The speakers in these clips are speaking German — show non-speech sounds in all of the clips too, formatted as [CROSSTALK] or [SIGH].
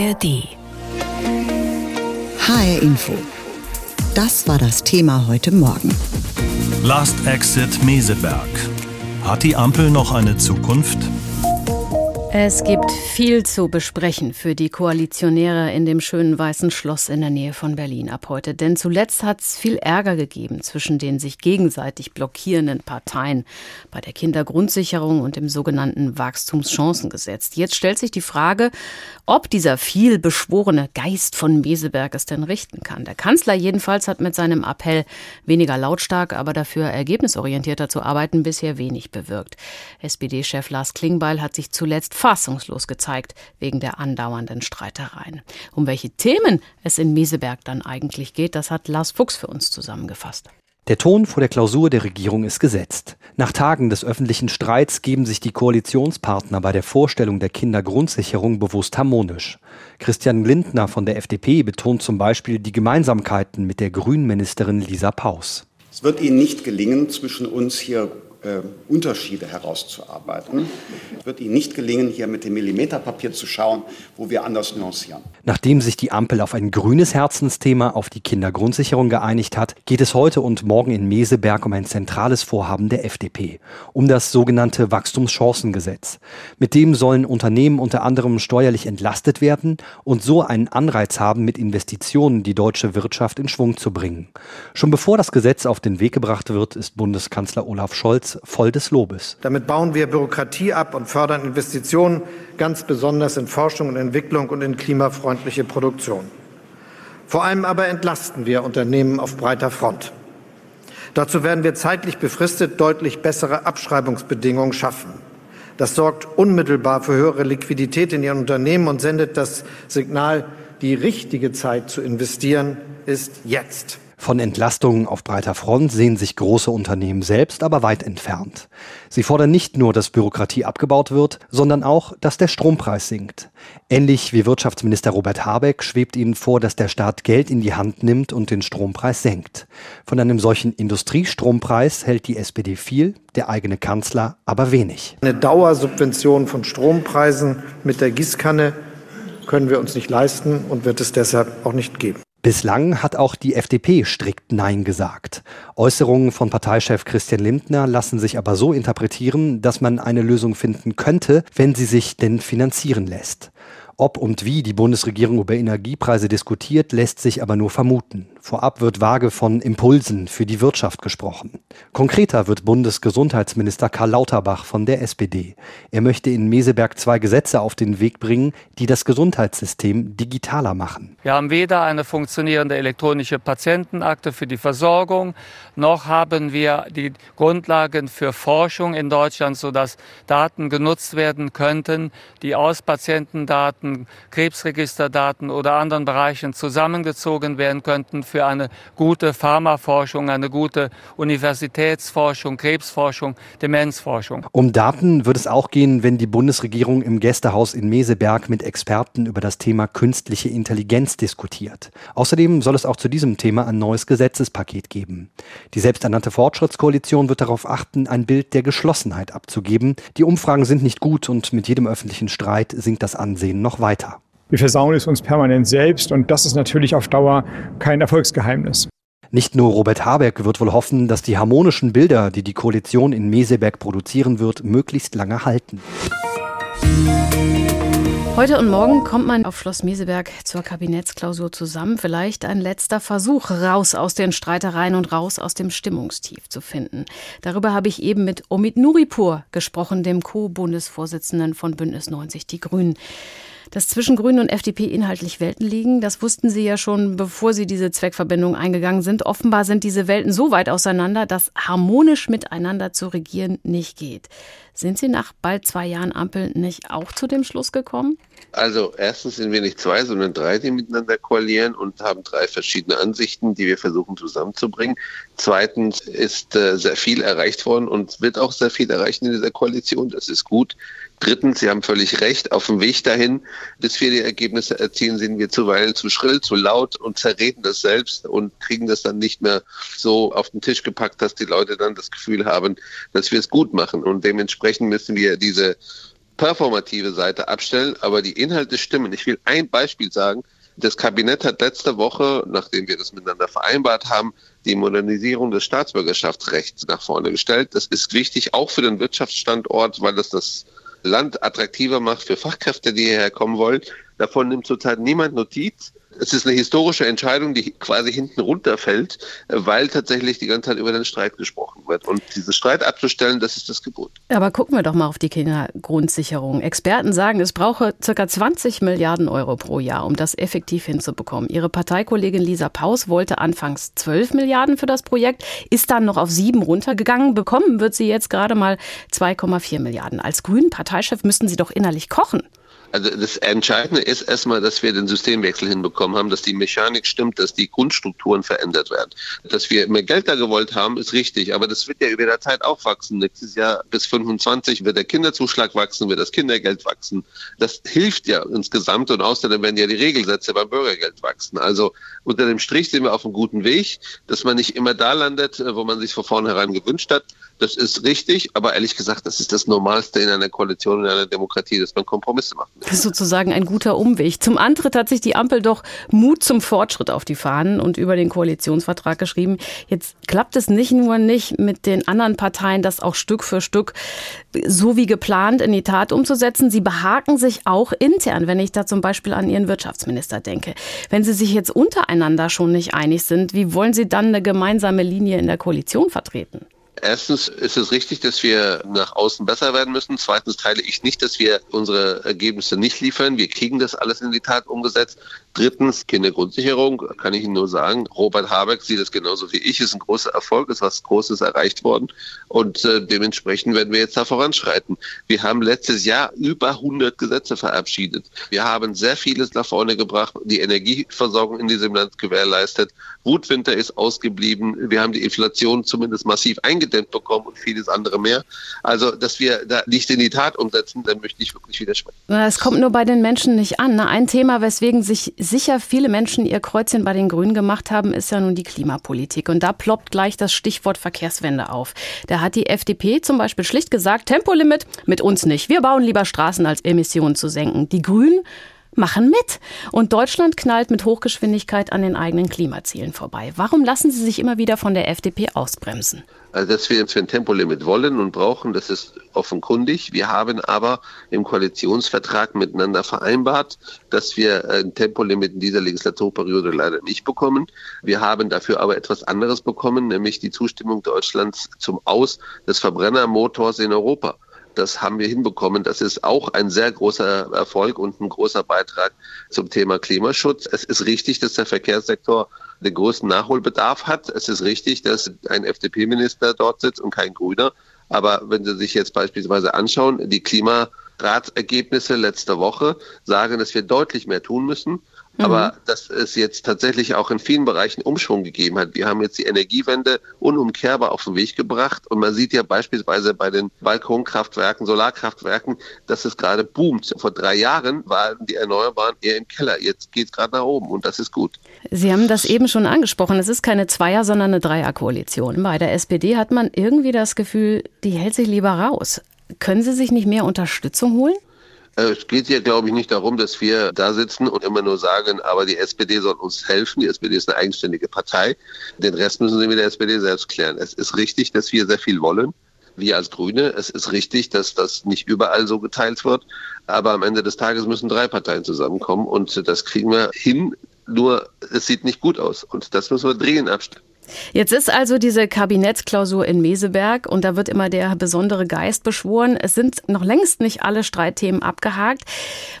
ARD. HR Info. Das war das Thema heute Morgen. Last Exit Meseberg. Hat die Ampel noch eine Zukunft? Es gibt viel zu besprechen für die Koalitionäre in dem schönen weißen Schloss in der Nähe von Berlin ab heute. Denn zuletzt hat es viel Ärger gegeben zwischen den sich gegenseitig blockierenden Parteien bei der Kindergrundsicherung und dem sogenannten Wachstumschancengesetz. Jetzt stellt sich die Frage, ob dieser viel beschworene Geist von Meseberg es denn richten kann. Der Kanzler jedenfalls hat mit seinem Appell weniger lautstark, aber dafür ergebnisorientierter zu arbeiten bisher wenig bewirkt. SPD-Chef Lars Klingbeil hat sich zuletzt fassungslos gezeigt wegen der andauernden Streitereien. Um welche Themen es in Meseberg dann eigentlich geht, das hat Lars Fuchs für uns zusammengefasst. Der Ton vor der Klausur der Regierung ist gesetzt. Nach Tagen des öffentlichen Streits geben sich die Koalitionspartner bei der Vorstellung der Kindergrundsicherung bewusst harmonisch. Christian Lindner von der FDP betont zum Beispiel die Gemeinsamkeiten mit der Grünministerin Lisa Paus. Es wird Ihnen nicht gelingen, zwischen uns hier äh, Unterschiede herauszuarbeiten. Es wird Ihnen nicht gelingen, hier mit dem Millimeterpapier zu schauen, wo wir anders nuancieren. Nachdem sich die Ampel auf ein grünes Herzensthema, auf die Kindergrundsicherung geeinigt hat, geht es heute und morgen in Meseberg um ein zentrales Vorhaben der FDP, um das sogenannte Wachstumschancengesetz. Mit dem sollen Unternehmen unter anderem steuerlich entlastet werden und so einen Anreiz haben, mit Investitionen die deutsche Wirtschaft in Schwung zu bringen. Schon bevor das Gesetz auf den Weg gebracht wird, ist Bundeskanzler Olaf Scholz voll des Lobes. Damit bauen wir Bürokratie ab und fördern Investitionen, ganz besonders in Forschung und Entwicklung und in klimafreundliche Produktion. Vor allem aber entlasten wir Unternehmen auf breiter Front. Dazu werden wir zeitlich befristet deutlich bessere Abschreibungsbedingungen schaffen. Das sorgt unmittelbar für höhere Liquidität in Ihren Unternehmen und sendet das Signal, die richtige Zeit zu investieren ist jetzt. Von Entlastungen auf breiter Front sehen sich große Unternehmen selbst aber weit entfernt. Sie fordern nicht nur, dass Bürokratie abgebaut wird, sondern auch, dass der Strompreis sinkt. Ähnlich wie Wirtschaftsminister Robert Habeck schwebt ihnen vor, dass der Staat Geld in die Hand nimmt und den Strompreis senkt. Von einem solchen Industriestrompreis hält die SPD viel, der eigene Kanzler aber wenig. Eine Dauersubvention von Strompreisen mit der Gießkanne können wir uns nicht leisten und wird es deshalb auch nicht geben. Bislang hat auch die FDP strikt Nein gesagt. Äußerungen von Parteichef Christian Lindner lassen sich aber so interpretieren, dass man eine Lösung finden könnte, wenn sie sich denn finanzieren lässt. Ob und wie die Bundesregierung über Energiepreise diskutiert, lässt sich aber nur vermuten. Vorab wird vage von Impulsen für die Wirtschaft gesprochen. Konkreter wird Bundesgesundheitsminister Karl Lauterbach von der SPD. Er möchte in Meseberg zwei Gesetze auf den Weg bringen, die das Gesundheitssystem digitaler machen. Wir haben weder eine funktionierende elektronische Patientenakte für die Versorgung, noch haben wir die Grundlagen für Forschung in Deutschland, sodass Daten genutzt werden könnten, die aus Patientendaten, Krebsregisterdaten oder anderen Bereichen zusammengezogen werden könnten für eine gute Pharmaforschung, eine gute Universitätsforschung, Krebsforschung, Demenzforschung. Um Daten wird es auch gehen, wenn die Bundesregierung im Gästehaus in Meseberg mit Experten über das Thema künstliche Intelligenz diskutiert. Außerdem soll es auch zu diesem Thema ein neues Gesetzespaket geben. Die selbsternannte Fortschrittskoalition wird darauf achten, ein Bild der Geschlossenheit abzugeben. Die Umfragen sind nicht gut und mit jedem öffentlichen Streit sinkt das Ansehen noch weiter. Wir versauen es uns permanent selbst und das ist natürlich auf Dauer kein Erfolgsgeheimnis. Nicht nur Robert Habeck wird wohl hoffen, dass die harmonischen Bilder, die die Koalition in Meseberg produzieren wird, möglichst lange halten. Heute und morgen kommt man auf Schloss Meseberg zur Kabinettsklausur zusammen. Vielleicht ein letzter Versuch, raus aus den Streitereien und raus aus dem Stimmungstief zu finden. Darüber habe ich eben mit Omid Nuripur gesprochen, dem Co-Bundesvorsitzenden von Bündnis 90 Die Grünen. Dass zwischen Grünen und FDP inhaltlich Welten liegen, das wussten Sie ja schon, bevor Sie diese Zweckverbindung eingegangen sind. Offenbar sind diese Welten so weit auseinander, dass harmonisch miteinander zu regieren nicht geht. Sind Sie nach bald zwei Jahren Ampel nicht auch zu dem Schluss gekommen? Also erstens sind wir nicht zwei, sondern drei, die miteinander koalieren und haben drei verschiedene Ansichten, die wir versuchen zusammenzubringen. Zweitens ist äh, sehr viel erreicht worden und wird auch sehr viel erreichen in dieser Koalition. Das ist gut. Drittens, Sie haben völlig recht, auf dem Weg dahin, bis wir die Ergebnisse erzielen, sind wir zuweilen zu schrill, zu laut und zerreden das selbst und kriegen das dann nicht mehr so auf den Tisch gepackt, dass die Leute dann das Gefühl haben, dass wir es gut machen. Und dementsprechend müssen wir diese performative Seite abstellen, aber die Inhalte stimmen. Ich will ein Beispiel sagen. Das Kabinett hat letzte Woche, nachdem wir das miteinander vereinbart haben, die Modernisierung des Staatsbürgerschaftsrechts nach vorne gestellt. Das ist wichtig, auch für den Wirtschaftsstandort, weil das das Land attraktiver macht für Fachkräfte, die hierher kommen wollen. Davon nimmt zurzeit niemand Notiz es ist eine historische Entscheidung, die quasi hinten runterfällt, weil tatsächlich die ganze Zeit über den Streit gesprochen wird. Und diesen Streit abzustellen, das ist das Gebot. Aber gucken wir doch mal auf die Kindergrundsicherung. Experten sagen, es brauche ca. 20 Milliarden Euro pro Jahr, um das effektiv hinzubekommen. Ihre Parteikollegin Lisa Paus wollte anfangs 12 Milliarden für das Projekt, ist dann noch auf sieben runtergegangen. Bekommen wird sie jetzt gerade mal 2,4 Milliarden. Als grünen Parteichef müssten Sie doch innerlich kochen. Also das Entscheidende ist erstmal, dass wir den Systemwechsel hinbekommen haben, dass die Mechanik stimmt, dass die Grundstrukturen verändert werden. Dass wir mehr Geld da gewollt haben, ist richtig, aber das wird ja über der Zeit auch wachsen. Nächstes Jahr bis 25 wird der Kinderzuschlag wachsen, wird das Kindergeld wachsen. Das hilft ja insgesamt und außerdem werden ja die Regelsätze beim Bürgergeld wachsen. Also unter dem Strich sind wir auf einem guten Weg, dass man nicht immer da landet, wo man sich von vornherein gewünscht hat. Das ist richtig, aber ehrlich gesagt, das ist das Normalste in einer Koalition, in einer Demokratie, dass man Kompromisse macht. Das ist sozusagen ein guter Umweg. Zum Antritt hat sich die Ampel doch Mut zum Fortschritt auf die Fahnen und über den Koalitionsvertrag geschrieben. Jetzt klappt es nicht nur nicht mit den anderen Parteien, das auch Stück für Stück so wie geplant in die Tat umzusetzen. Sie behaken sich auch intern, wenn ich da zum Beispiel an Ihren Wirtschaftsminister denke. Wenn Sie sich jetzt untereinander schon nicht einig sind, wie wollen Sie dann eine gemeinsame Linie in der Koalition vertreten? Erstens ist es richtig, dass wir nach außen besser werden müssen. Zweitens teile ich nicht, dass wir unsere Ergebnisse nicht liefern. Wir kriegen das alles in die Tat umgesetzt. Drittens, Kindergrundsicherung, kann ich Ihnen nur sagen. Robert Habeck sieht es genauso wie ich. Ist ein großer Erfolg, ist was Großes erreicht worden. Und äh, dementsprechend werden wir jetzt da voranschreiten. Wir haben letztes Jahr über 100 Gesetze verabschiedet. Wir haben sehr vieles nach vorne gebracht, die Energieversorgung in diesem Land gewährleistet. Wutwinter ist ausgeblieben. Wir haben die Inflation zumindest massiv eingedämmt bekommen und vieles andere mehr. Also, dass wir da nicht in die Tat umsetzen, dann möchte ich wirklich widersprechen. Es kommt nur bei den Menschen nicht an. Ne? Ein Thema, weswegen sich sicher viele Menschen ihr Kreuzchen bei den Grünen gemacht haben, ist ja nun die Klimapolitik. Und da ploppt gleich das Stichwort Verkehrswende auf. Da hat die FDP zum Beispiel schlicht gesagt, Tempolimit mit uns nicht. Wir bauen lieber Straßen, als Emissionen zu senken. Die Grünen machen mit. Und Deutschland knallt mit Hochgeschwindigkeit an den eigenen Klimazielen vorbei. Warum lassen Sie sich immer wieder von der FDP ausbremsen? Also, dass wir ein Tempolimit wollen und brauchen, das ist offenkundig. Wir haben aber im Koalitionsvertrag miteinander vereinbart, dass wir ein Tempolimit in dieser Legislaturperiode leider nicht bekommen. Wir haben dafür aber etwas anderes bekommen, nämlich die Zustimmung Deutschlands zum Aus des Verbrennermotors in Europa. Das haben wir hinbekommen. Das ist auch ein sehr großer Erfolg und ein großer Beitrag zum Thema Klimaschutz. Es ist richtig, dass der Verkehrssektor den größten Nachholbedarf hat. Es ist richtig, dass ein FDP-Minister dort sitzt und kein Grüner. Aber wenn Sie sich jetzt beispielsweise anschauen, die Klimaratsergebnisse letzter Woche sagen, dass wir deutlich mehr tun müssen. Aber mhm. dass es jetzt tatsächlich auch in vielen Bereichen Umschwung gegeben hat. Wir haben jetzt die Energiewende unumkehrbar auf den Weg gebracht. Und man sieht ja beispielsweise bei den Balkonkraftwerken, Solarkraftwerken, dass es gerade boomt. Vor drei Jahren waren die Erneuerbaren eher im Keller. Jetzt geht es gerade nach oben und das ist gut. Sie haben das eben schon angesprochen. Es ist keine Zweier-, sondern eine Dreierkoalition. Bei der SPD hat man irgendwie das Gefühl, die hält sich lieber raus. Können Sie sich nicht mehr Unterstützung holen? Äh, es geht hier, glaube ich, nicht darum, dass wir da sitzen und immer nur sagen, aber die SPD soll uns helfen. Die SPD ist eine eigenständige Partei. Den Rest müssen Sie mit der SPD selbst klären. Es ist richtig, dass wir sehr viel wollen. Wir als Grüne. Es ist richtig, dass das nicht überall so geteilt wird. Aber am Ende des Tages müssen drei Parteien zusammenkommen und das kriegen wir hin. Nur es sieht nicht gut aus und das müssen wir dringend abstellen. Jetzt ist also diese Kabinettsklausur in Meseberg und da wird immer der besondere Geist beschworen. Es sind noch längst nicht alle Streitthemen abgehakt.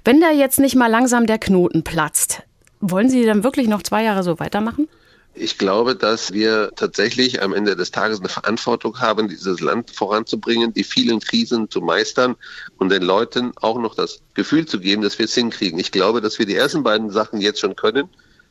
Wenn da jetzt nicht mal langsam der Knoten platzt, wollen Sie dann wirklich noch zwei Jahre so weitermachen? Ich glaube, dass wir tatsächlich am Ende des Tages eine Verantwortung haben, dieses Land voranzubringen, die vielen Krisen zu meistern und den Leuten auch noch das Gefühl zu geben, dass wir es hinkriegen. Ich glaube, dass wir die ersten beiden Sachen jetzt schon können.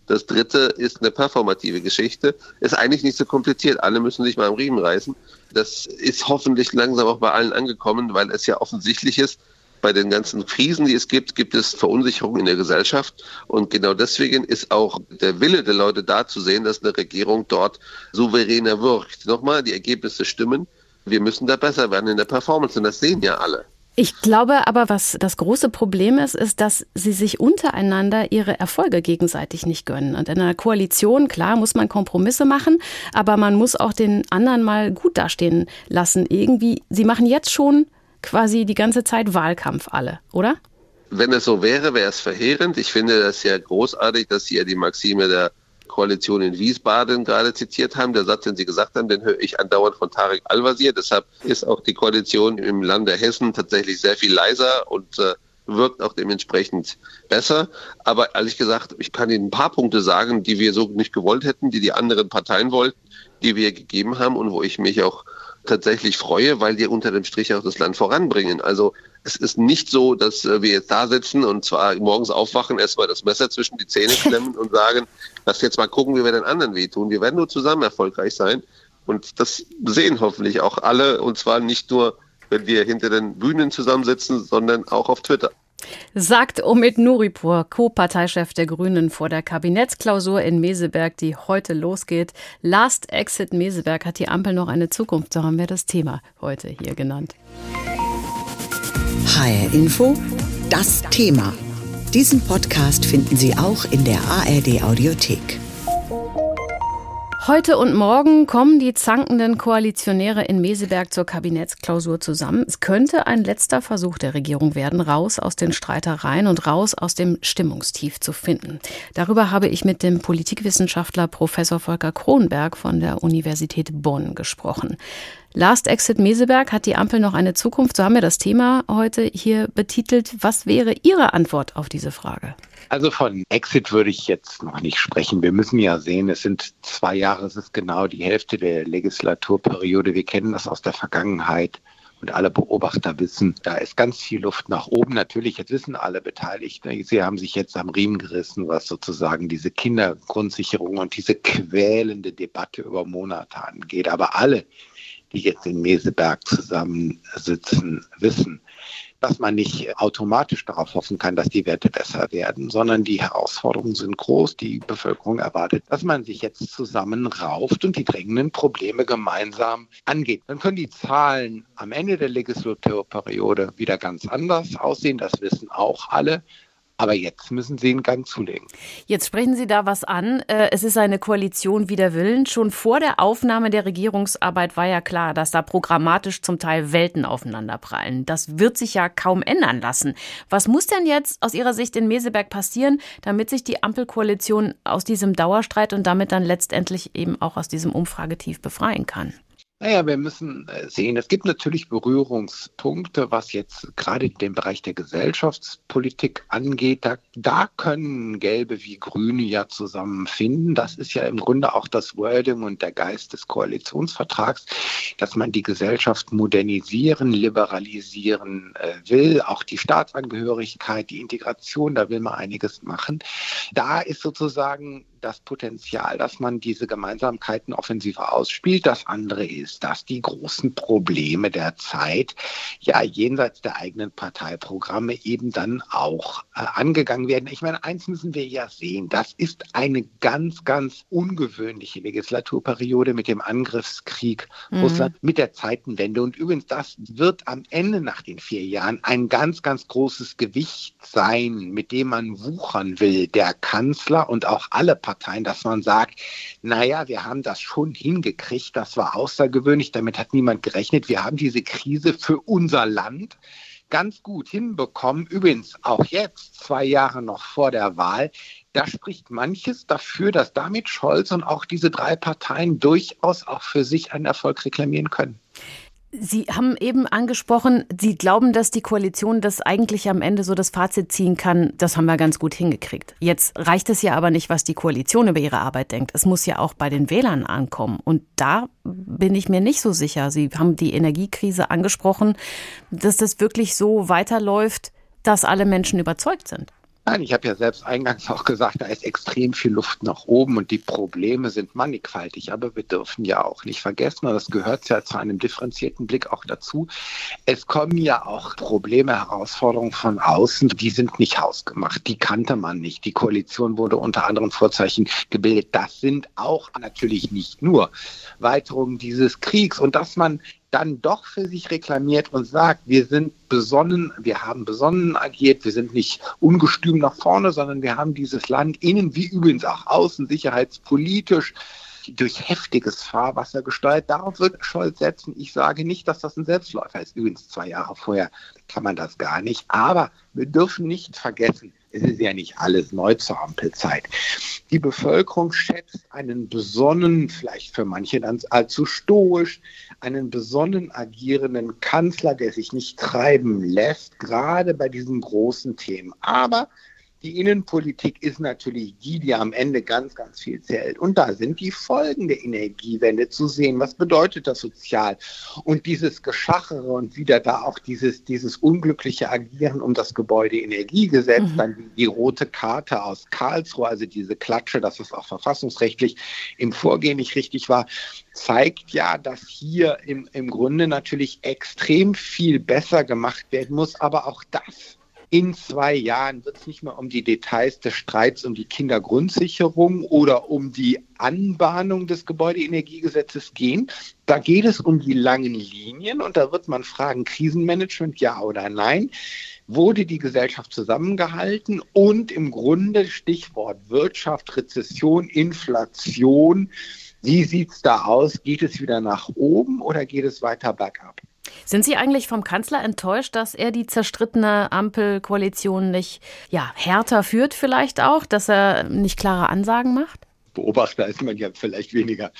Das dritte ist eine performative Geschichte. Ist eigentlich nicht so kompliziert. Alle müssen sich mal am Riemen reißen. Das ist hoffentlich langsam auch bei allen angekommen, weil es ja offensichtlich ist, bei den ganzen Krisen, die es gibt, gibt es Verunsicherung in der Gesellschaft. Und genau deswegen ist auch der Wille der Leute da zu sehen, dass eine Regierung dort souveräner wirkt. Nochmal, die Ergebnisse stimmen. Wir müssen da besser werden in der Performance und das sehen ja alle. Ich glaube aber, was das große Problem ist, ist, dass sie sich untereinander ihre Erfolge gegenseitig nicht gönnen. Und in einer Koalition, klar, muss man Kompromisse machen, aber man muss auch den anderen mal gut dastehen lassen. Irgendwie, sie machen jetzt schon quasi die ganze Zeit Wahlkampf alle, oder? Wenn es so wäre, wäre es verheerend. Ich finde das ja großartig, dass Sie ja die Maxime der Koalition in Wiesbaden gerade zitiert haben. Der Satz, den Sie gesagt haben, den höre ich andauernd von Tarek Al-Wazir. Deshalb ist auch die Koalition im Lande Hessen tatsächlich sehr viel leiser und äh, wirkt auch dementsprechend besser. Aber ehrlich gesagt, ich kann Ihnen ein paar Punkte sagen, die wir so nicht gewollt hätten, die die anderen Parteien wollten, die wir gegeben haben und wo ich mich auch tatsächlich freue, weil die unter dem Strich auch das Land voranbringen. Also es ist nicht so, dass äh, wir jetzt da sitzen und zwar morgens aufwachen, erstmal das Messer zwischen die Zähne [LAUGHS] klemmen und sagen, lass jetzt mal gucken, wie wir den anderen wehtun. Wir werden nur zusammen erfolgreich sein. Und das sehen hoffentlich auch alle. Und zwar nicht nur, wenn wir hinter den Bühnen zusammensitzen, sondern auch auf Twitter. Sagt Omid Nuripur, Co-Parteichef der Grünen vor der Kabinettsklausur in Meseberg, die heute losgeht. Last Exit Meseberg hat die Ampel noch eine Zukunft. So haben wir das Thema heute hier genannt. HR Info, das Thema. Diesen Podcast finden Sie auch in der ARD Audiothek. Heute und morgen kommen die zankenden Koalitionäre in Meseberg zur Kabinettsklausur zusammen. Es könnte ein letzter Versuch der Regierung werden, raus aus den Streitereien und raus aus dem Stimmungstief zu finden. Darüber habe ich mit dem Politikwissenschaftler Professor Volker Kronberg von der Universität Bonn gesprochen. Last Exit Meseberg hat die Ampel noch eine Zukunft? So haben wir das Thema heute hier betitelt. Was wäre Ihre Antwort auf diese Frage? Also von Exit würde ich jetzt noch nicht sprechen. Wir müssen ja sehen, es sind zwei Jahre, es ist genau die Hälfte der Legislaturperiode. Wir kennen das aus der Vergangenheit und alle Beobachter wissen, da ist ganz viel Luft nach oben. Natürlich, jetzt wissen alle Beteiligten, sie haben sich jetzt am Riemen gerissen, was sozusagen diese Kindergrundsicherung und diese quälende Debatte über Monate angeht. Aber alle, die jetzt in Meseberg zusammensitzen, wissen, dass man nicht automatisch darauf hoffen kann, dass die Werte besser werden, sondern die Herausforderungen sind groß. Die Bevölkerung erwartet, dass man sich jetzt zusammenrauft und die drängenden Probleme gemeinsam angeht. Dann können die Zahlen am Ende der Legislaturperiode wieder ganz anders aussehen. Das wissen auch alle. Aber jetzt müssen Sie einen Gang zulegen. Jetzt sprechen Sie da was an. Äh, es ist eine Koalition wider Willen. Schon vor der Aufnahme der Regierungsarbeit war ja klar, dass da programmatisch zum Teil Welten aufeinanderprallen. Das wird sich ja kaum ändern lassen. Was muss denn jetzt aus Ihrer Sicht in Meseberg passieren, damit sich die Ampelkoalition aus diesem Dauerstreit und damit dann letztendlich eben auch aus diesem Umfragetief befreien kann? Naja, wir müssen äh, sehen, es gibt natürlich Berührungspunkte, was jetzt gerade den Bereich der Gesellschaftspolitik angeht. Da, da können Gelbe wie Grüne ja zusammenfinden. Das ist ja im Grunde auch das Wording und der Geist des Koalitionsvertrags, dass man die Gesellschaft modernisieren, liberalisieren äh, will. Auch die Staatsangehörigkeit, die Integration, da will man einiges machen. Da ist sozusagen das Potenzial, dass man diese Gemeinsamkeiten offensiver ausspielt. Das andere ist, dass die großen Probleme der Zeit ja jenseits der eigenen Parteiprogramme eben dann auch äh, angegangen werden. Ich meine, eins müssen wir ja sehen, das ist eine ganz, ganz ungewöhnliche Legislaturperiode mit dem Angriffskrieg mhm. Russland, mit der Zeitenwende. Und übrigens, das wird am Ende nach den vier Jahren ein ganz, ganz großes Gewicht sein, mit dem man wuchern will. Der Kanzler und auch alle Parteien Parteien, dass man sagt, naja, wir haben das schon hingekriegt, das war außergewöhnlich, damit hat niemand gerechnet. Wir haben diese Krise für unser Land ganz gut hinbekommen. Übrigens auch jetzt, zwei Jahre noch vor der Wahl. Da spricht manches dafür, dass damit Scholz und auch diese drei Parteien durchaus auch für sich einen Erfolg reklamieren können. Sie haben eben angesprochen, Sie glauben, dass die Koalition das eigentlich am Ende so das Fazit ziehen kann, das haben wir ganz gut hingekriegt. Jetzt reicht es ja aber nicht, was die Koalition über ihre Arbeit denkt. Es muss ja auch bei den Wählern ankommen. Und da bin ich mir nicht so sicher. Sie haben die Energiekrise angesprochen, dass das wirklich so weiterläuft, dass alle Menschen überzeugt sind. Nein, ich habe ja selbst eingangs auch gesagt, da ist extrem viel Luft nach oben und die Probleme sind mannigfaltig. Aber wir dürfen ja auch nicht vergessen, und das gehört ja zu einem differenzierten Blick auch dazu, es kommen ja auch Probleme, Herausforderungen von außen, die sind nicht hausgemacht, die kannte man nicht. Die Koalition wurde unter anderen Vorzeichen gebildet. Das sind auch natürlich nicht nur Weiterungen dieses Kriegs und dass man dann doch für sich reklamiert und sagt, wir sind besonnen, wir haben besonnen agiert, wir sind nicht ungestüm nach vorne, sondern wir haben dieses Land innen wie übrigens auch außen sicherheitspolitisch durch heftiges Fahrwasser gesteuert. Darauf wird Scholz setzen. Ich sage nicht, dass das ein Selbstläufer ist. Übrigens zwei Jahre vorher kann man das gar nicht. Aber wir dürfen nicht vergessen, es ist ja nicht alles neu zur Ampelzeit. Die Bevölkerung schätzt einen besonnen, vielleicht für manche dann allzu stoisch, einen besonnen agierenden Kanzler, der sich nicht treiben lässt, gerade bei diesen großen Themen. Aber die Innenpolitik ist natürlich die, die am Ende ganz, ganz viel zählt. Und da sind die Folgen der Energiewende zu sehen. Was bedeutet das sozial? Und dieses Geschachere und wieder da auch dieses, dieses unglückliche Agieren um das Gebäudeenergiegesetz, mhm. dann die, die rote Karte aus Karlsruhe, also diese Klatsche, dass es auch verfassungsrechtlich im Vorgehen nicht richtig war, zeigt ja, dass hier im, im Grunde natürlich extrem viel besser gemacht werden muss. Aber auch das in zwei Jahren wird es nicht mehr um die Details des Streits um die Kindergrundsicherung oder um die Anbahnung des Gebäudeenergiegesetzes gehen. Da geht es um die langen Linien und da wird man fragen, Krisenmanagement ja oder nein. Wurde die Gesellschaft zusammengehalten und im Grunde Stichwort Wirtschaft, Rezession, Inflation. Wie sieht es da aus? Geht es wieder nach oben oder geht es weiter bergab? Sind Sie eigentlich vom Kanzler enttäuscht, dass er die zerstrittene Ampelkoalition nicht ja, härter führt, vielleicht auch, dass er nicht klare Ansagen macht? Beobachter ist man ja vielleicht weniger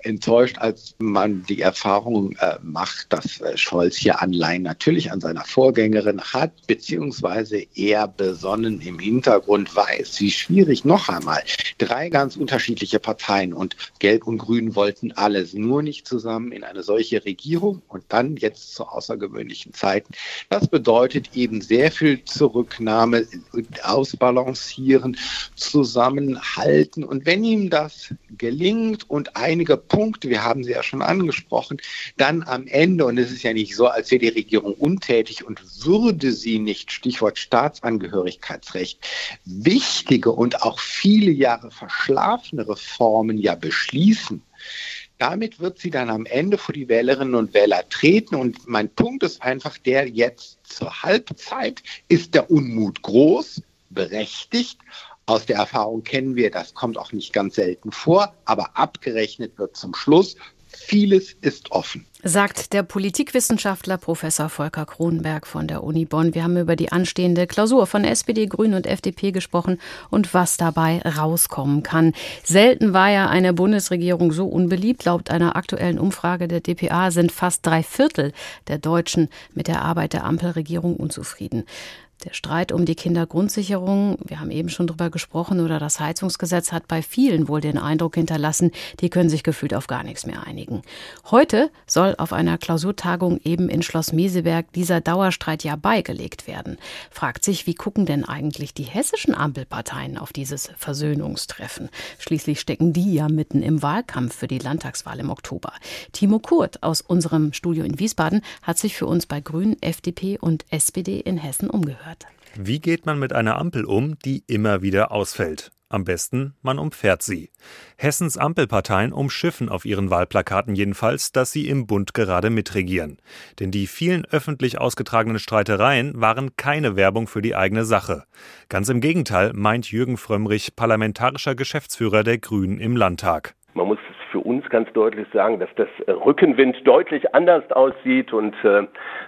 enttäuscht, als man die Erfahrung äh, macht, dass äh, Scholz hier Anleihen natürlich an seiner Vorgängerin hat, beziehungsweise er besonnen im Hintergrund weiß, wie schwierig noch einmal. Drei ganz unterschiedliche Parteien und Gelb und Grün wollten alles nur nicht zusammen in eine solche Regierung und dann jetzt zu außergewöhnlichen Zeiten. Das bedeutet eben sehr viel Zurücknahme, Ausbalancieren, Zusammenhalten und wenn ihm das gelingt und einige Punkte, wir haben sie ja schon angesprochen, dann am Ende, und es ist ja nicht so, als wäre die Regierung untätig und würde sie nicht, Stichwort Staatsangehörigkeitsrecht, wichtige und auch viele Jahre verschlafene Reformen ja beschließen, damit wird sie dann am Ende vor die Wählerinnen und Wähler treten. Und mein Punkt ist einfach der, jetzt zur Halbzeit ist der Unmut groß, berechtigt. Aus der Erfahrung kennen wir, das kommt auch nicht ganz selten vor, aber abgerechnet wird zum Schluss. Vieles ist offen. Sagt der Politikwissenschaftler Professor Volker Kronberg von der Uni Bonn. Wir haben über die anstehende Klausur von SPD, Grünen und FDP gesprochen und was dabei rauskommen kann. Selten war ja eine Bundesregierung so unbeliebt. Laut einer aktuellen Umfrage der DPA sind fast drei Viertel der Deutschen mit der Arbeit der Ampelregierung unzufrieden. Der Streit um die Kindergrundsicherung, wir haben eben schon drüber gesprochen, oder das Heizungsgesetz hat bei vielen wohl den Eindruck hinterlassen, die können sich gefühlt auf gar nichts mehr einigen. Heute soll auf einer Klausurtagung eben in Schloss Meseberg dieser Dauerstreit ja beigelegt werden. Fragt sich, wie gucken denn eigentlich die hessischen Ampelparteien auf dieses Versöhnungstreffen? Schließlich stecken die ja mitten im Wahlkampf für die Landtagswahl im Oktober. Timo Kurt aus unserem Studio in Wiesbaden hat sich für uns bei Grünen, FDP und SPD in Hessen umgehört gehört. Wie geht man mit einer Ampel um, die immer wieder ausfällt? Am besten, man umfährt sie. Hessens Ampelparteien umschiffen auf ihren Wahlplakaten jedenfalls, dass sie im Bund gerade mitregieren. Denn die vielen öffentlich ausgetragenen Streitereien waren keine Werbung für die eigene Sache. Ganz im Gegenteil, meint Jürgen Frömmrich, parlamentarischer Geschäftsführer der Grünen im Landtag. Man muss für uns ganz deutlich sagen, dass das äh, Rückenwind deutlich anders aussieht und äh,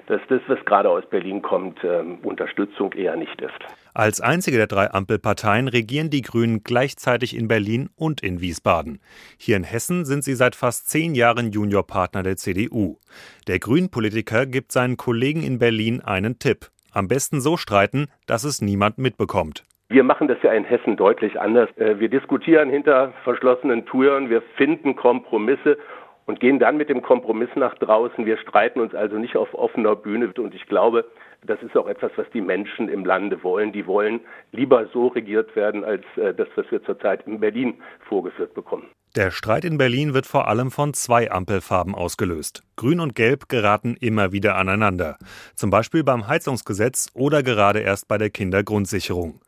dass das, was gerade aus Berlin kommt, äh, Unterstützung eher nicht ist. Als einzige der drei Ampelparteien regieren die Grünen gleichzeitig in Berlin und in Wiesbaden. Hier in Hessen sind sie seit fast zehn Jahren Juniorpartner der CDU. Der Grünpolitiker gibt seinen Kollegen in Berlin einen Tipp. Am besten so streiten, dass es niemand mitbekommt. Wir machen das ja in Hessen deutlich anders. Äh, wir diskutieren hinter verschlossenen Türen, wir finden Kompromisse und gehen dann mit dem Kompromiss nach draußen. Wir streiten uns also nicht auf offener Bühne. Und ich glaube, das ist auch etwas, was die Menschen im Lande wollen. Die wollen lieber so regiert werden, als äh, das, was wir zurzeit in Berlin vorgeführt bekommen. Der Streit in Berlin wird vor allem von zwei Ampelfarben ausgelöst. Grün und Gelb geraten immer wieder aneinander. Zum Beispiel beim Heizungsgesetz oder gerade erst bei der Kindergrundsicherung.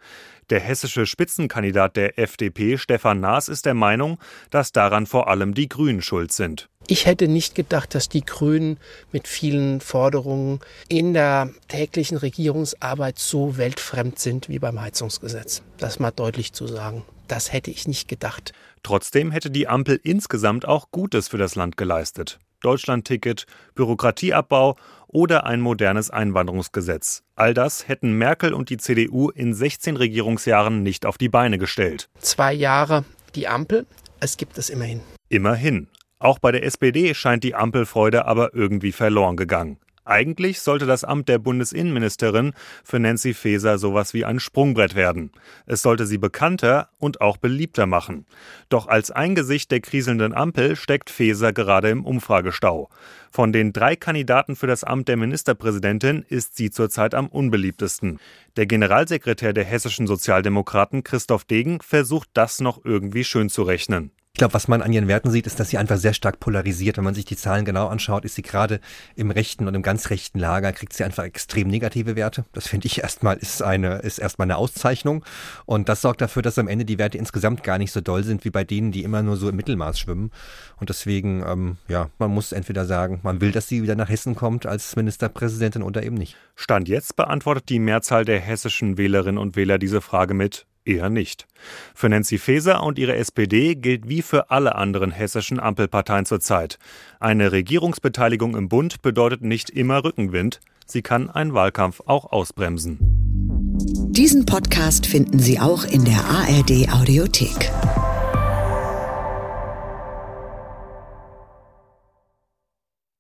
Der hessische Spitzenkandidat der FDP, Stefan Naas, ist der Meinung, dass daran vor allem die Grünen schuld sind. Ich hätte nicht gedacht, dass die Grünen mit vielen Forderungen in der täglichen Regierungsarbeit so weltfremd sind wie beim Heizungsgesetz. Das mal deutlich zu sagen. Das hätte ich nicht gedacht. Trotzdem hätte die Ampel insgesamt auch Gutes für das Land geleistet. Deutschlandticket, Bürokratieabbau oder ein modernes Einwanderungsgesetz. All das hätten Merkel und die CDU in 16 Regierungsjahren nicht auf die Beine gestellt. Zwei Jahre die Ampel, es gibt es immerhin. Immerhin. Auch bei der SPD scheint die Ampelfreude aber irgendwie verloren gegangen. Eigentlich sollte das Amt der Bundesinnenministerin für Nancy Faeser sowas wie ein Sprungbrett werden. Es sollte sie bekannter und auch beliebter machen. Doch als Eingesicht der kriselnden Ampel steckt Faeser gerade im Umfragestau. Von den drei Kandidaten für das Amt der Ministerpräsidentin ist sie zurzeit am unbeliebtesten. Der Generalsekretär der hessischen Sozialdemokraten Christoph Degen versucht das noch irgendwie schön zu rechnen. Ich glaube, was man an ihren Werten sieht, ist, dass sie einfach sehr stark polarisiert. Wenn man sich die Zahlen genau anschaut, ist sie gerade im rechten und im ganz rechten Lager, kriegt sie einfach extrem negative Werte. Das finde ich erstmal ist eine, ist erstmal eine Auszeichnung. Und das sorgt dafür, dass am Ende die Werte insgesamt gar nicht so doll sind wie bei denen, die immer nur so im Mittelmaß schwimmen. Und deswegen, ähm, ja, man muss entweder sagen, man will, dass sie wieder nach Hessen kommt als Ministerpräsidentin oder eben nicht. Stand jetzt beantwortet die Mehrzahl der hessischen Wählerinnen und Wähler diese Frage mit Eher nicht. Für Nancy Faeser und ihre SPD gilt wie für alle anderen hessischen Ampelparteien zurzeit. Eine Regierungsbeteiligung im Bund bedeutet nicht immer Rückenwind. Sie kann einen Wahlkampf auch ausbremsen. Diesen Podcast finden Sie auch in der ARD Audiothek.